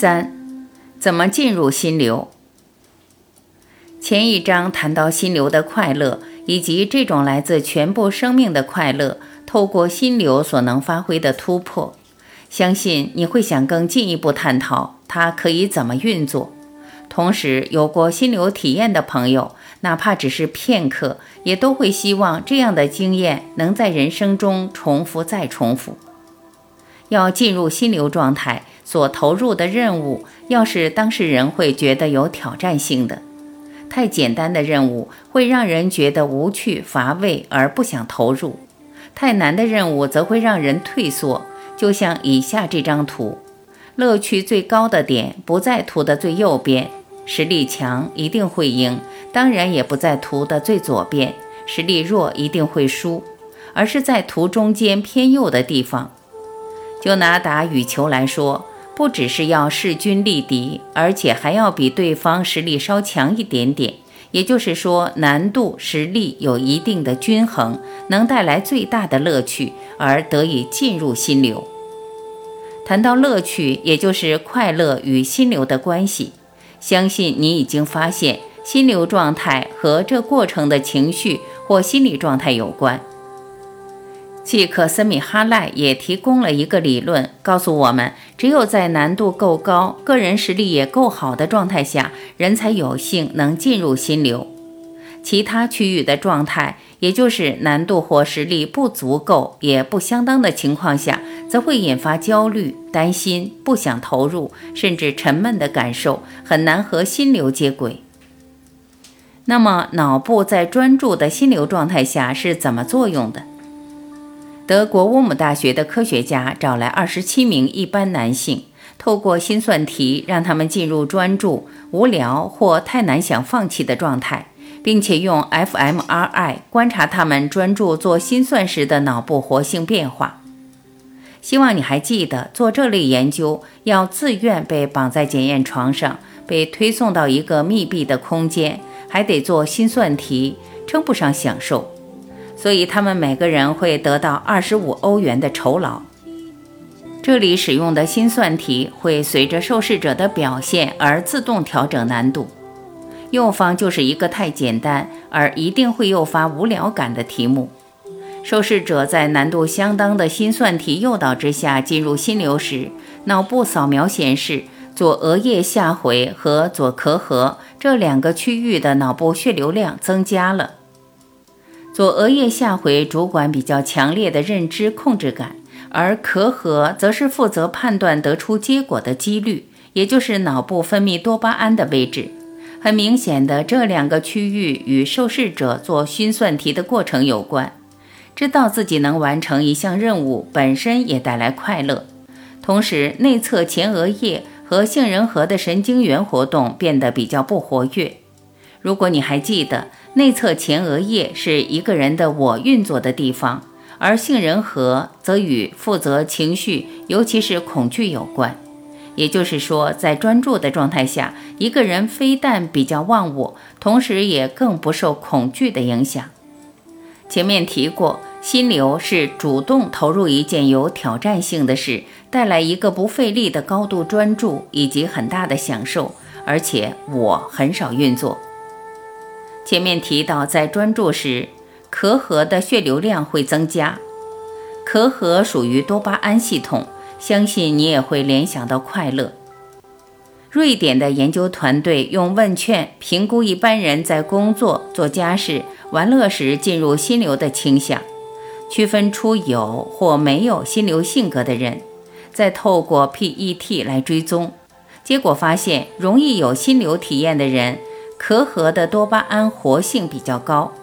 三，怎么进入心流？前一章谈到心流的快乐，以及这种来自全部生命的快乐，透过心流所能发挥的突破。相信你会想更进一步探讨它可以怎么运作。同时，有过心流体验的朋友，哪怕只是片刻，也都会希望这样的经验能在人生中重复再重复。要进入心流状态。所投入的任务，要是当事人会觉得有挑战性的，太简单的任务会让人觉得无趣乏味而不想投入；太难的任务则会让人退缩。就像以下这张图，乐趣最高的点不在图的最右边，实力强一定会赢；当然也不在图的最左边，实力弱一定会输，而是在图中间偏右的地方。就拿打羽球来说。不只是要势均力敌，而且还要比对方实力稍强一点点。也就是说，难度、实力有一定的均衡，能带来最大的乐趣，而得以进入心流。谈到乐趣，也就是快乐与心流的关系，相信你已经发现，心流状态和这过程的情绪或心理状态有关。契克森米哈赖也提供了一个理论，告诉我们，只有在难度够高、个人实力也够好的状态下，人才有幸能进入心流。其他区域的状态，也就是难度或实力不足够、也不相当的情况下，则会引发焦虑、担心、不想投入，甚至沉闷的感受，很难和心流接轨。那么，脑部在专注的心流状态下是怎么作用的？德国乌姆大学的科学家找来二十七名一般男性，透过心算题让他们进入专注、无聊或太难想放弃的状态，并且用 fMRI 观察他们专注做心算时的脑部活性变化。希望你还记得，做这类研究要自愿被绑在检验床上，被推送到一个密闭的空间，还得做心算题，称不上享受。所以他们每个人会得到二十五欧元的酬劳。这里使用的心算题会随着受试者的表现而自动调整难度。右方就是一个太简单而一定会诱发无聊感的题目。受试者在难度相当的心算题诱导之下进入心流时，脑部扫描显示左额叶下回和左壳核这两个区域的脑部血流量增加了。左额叶下回主管比较强烈的认知控制感，而壳核则是负责判断得出结果的几率，也就是脑部分泌多巴胺的位置。很明显的，这两个区域与受试者做心算题的过程有关。知道自己能完成一项任务本身也带来快乐，同时内侧前额叶和杏仁核的神经元活动变得比较不活跃。如果你还记得。内侧前额叶是一个人的我运作的地方，而杏仁核则与负责情绪，尤其是恐惧有关。也就是说，在专注的状态下，一个人非但比较忘我，同时也更不受恐惧的影响。前面提过，心流是主动投入一件有挑战性的事，带来一个不费力的高度专注以及很大的享受，而且我很少运作。前面提到，在专注时，壳核的血流量会增加。壳核属于多巴胺系统，相信你也会联想到快乐。瑞典的研究团队用问卷评估一般人在工作、做家事、玩乐时进入心流的倾向，区分出有或没有心流性格的人，再透过 PET 来追踪，结果发现，容易有心流体验的人。壳核的多巴胺活性比较高，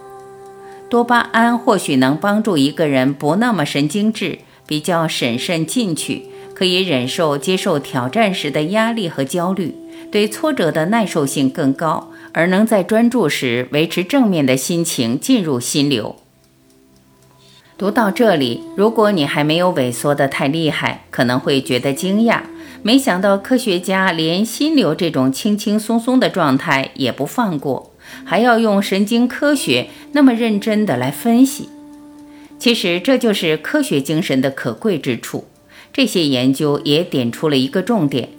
多巴胺或许能帮助一个人不那么神经质，比较审慎进取，可以忍受接受挑战时的压力和焦虑，对挫折的耐受性更高，而能在专注时维持正面的心情，进入心流。读到这里，如果你还没有萎缩的太厉害，可能会觉得惊讶。没想到科学家连心流这种轻轻松松的状态也不放过，还要用神经科学那么认真的来分析。其实这就是科学精神的可贵之处。这些研究也点出了一个重点：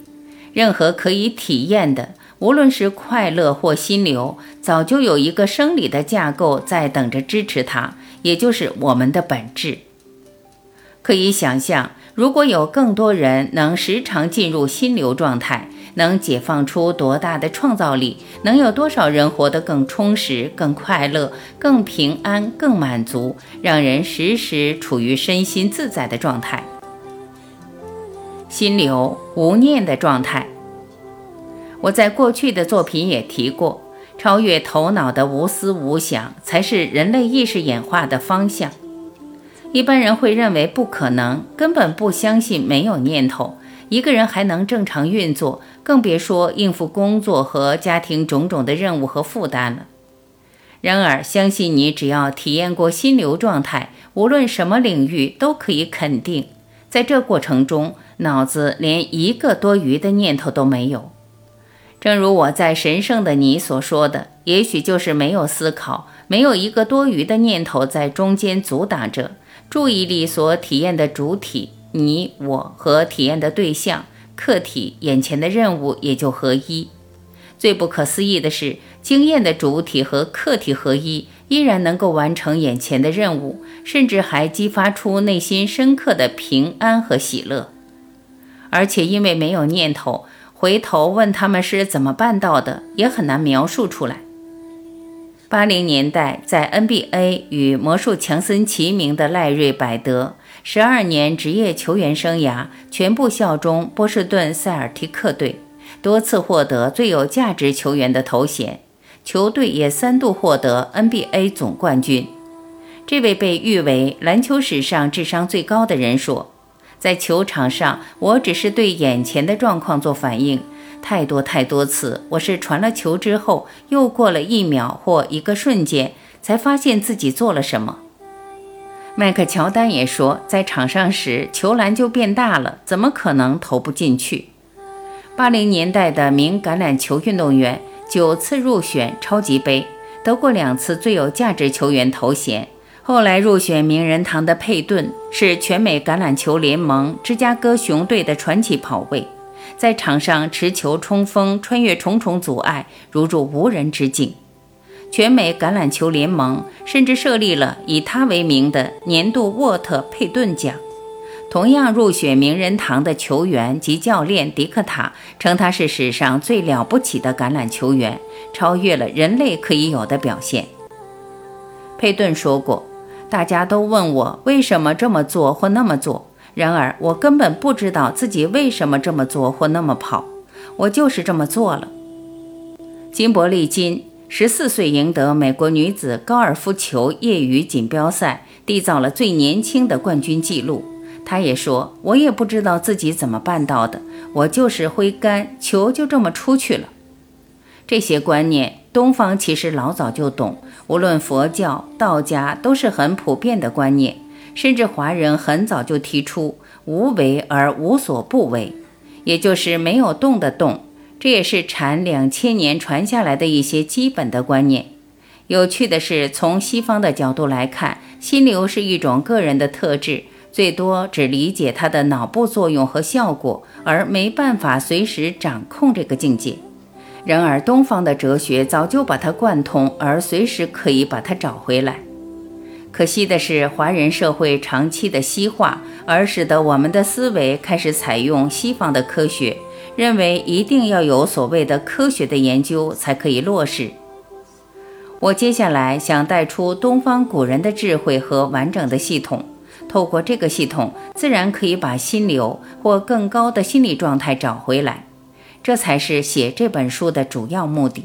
任何可以体验的，无论是快乐或心流，早就有一个生理的架构在等着支持它。也就是我们的本质。可以想象，如果有更多人能时常进入心流状态，能解放出多大的创造力？能有多少人活得更充实、更快乐、更平安、更满足，让人时时处于身心自在的状态？心流无念的状态。我在过去的作品也提过。超越头脑的无思无想，才是人类意识演化的方向。一般人会认为不可能，根本不相信没有念头，一个人还能正常运作，更别说应付工作和家庭种种的任务和负担了。然而，相信你只要体验过心流状态，无论什么领域，都可以肯定，在这过程中，脑子连一个多余的念头都没有。正如我在神圣的你所说的，也许就是没有思考，没有一个多余的念头在中间阻挡着注意力所体验的主体，你我和体验的对象客体眼前的任务也就合一。最不可思议的是，经验的主体和客体合一，依然能够完成眼前的任务，甚至还激发出内心深刻的平安和喜乐，而且因为没有念头。回头问他们是怎么办到的，也很难描述出来。八零年代在 NBA 与魔术强森齐名的赖瑞·百德，十二年职业球员生涯全部效忠波士顿塞尔提克队，多次获得最有价值球员的头衔，球队也三度获得 NBA 总冠军。这位被誉为篮球史上智商最高的人说。在球场上，我只是对眼前的状况做反应。太多太多次，我是传了球之后，又过了一秒或一个瞬间，才发现自己做了什么。迈克乔丹也说，在场上时，球篮就变大了，怎么可能投不进去？八零年代的名橄榄球运动员，九次入选超级杯，得过两次最有价值球员头衔。后来入选名人堂的佩顿是全美橄榄球联盟芝加哥熊队的传奇跑位，在场上持球冲锋，穿越重重阻碍，如入无人之境。全美橄榄球联盟甚至设立了以他为名的年度沃特佩顿奖。同样入选名人堂的球员及教练迪克塔称他是史上最了不起的橄榄球员，超越了人类可以有的表现。佩顿说过。大家都问我为什么这么做或那么做，然而我根本不知道自己为什么这么做或那么跑，我就是这么做了。金伯利金十四岁赢得美国女子高尔夫球业余锦标赛，缔造了最年轻的冠军纪录。他也说：“我也不知道自己怎么办到的，我就是挥杆，球就这么出去了。”这些观念。东方其实老早就懂，无论佛教、道家都是很普遍的观念，甚至华人很早就提出“无为而无所不为”，也就是没有动的动。这也是禅两千年传下来的一些基本的观念。有趣的是，从西方的角度来看，心流是一种个人的特质，最多只理解它的脑部作用和效果，而没办法随时掌控这个境界。然而，东方的哲学早就把它贯通，而随时可以把它找回来。可惜的是，华人社会长期的西化，而使得我们的思维开始采用西方的科学，认为一定要有所谓的科学的研究才可以落实。我接下来想带出东方古人的智慧和完整的系统，透过这个系统，自然可以把心流或更高的心理状态找回来。这才是写这本书的主要目的。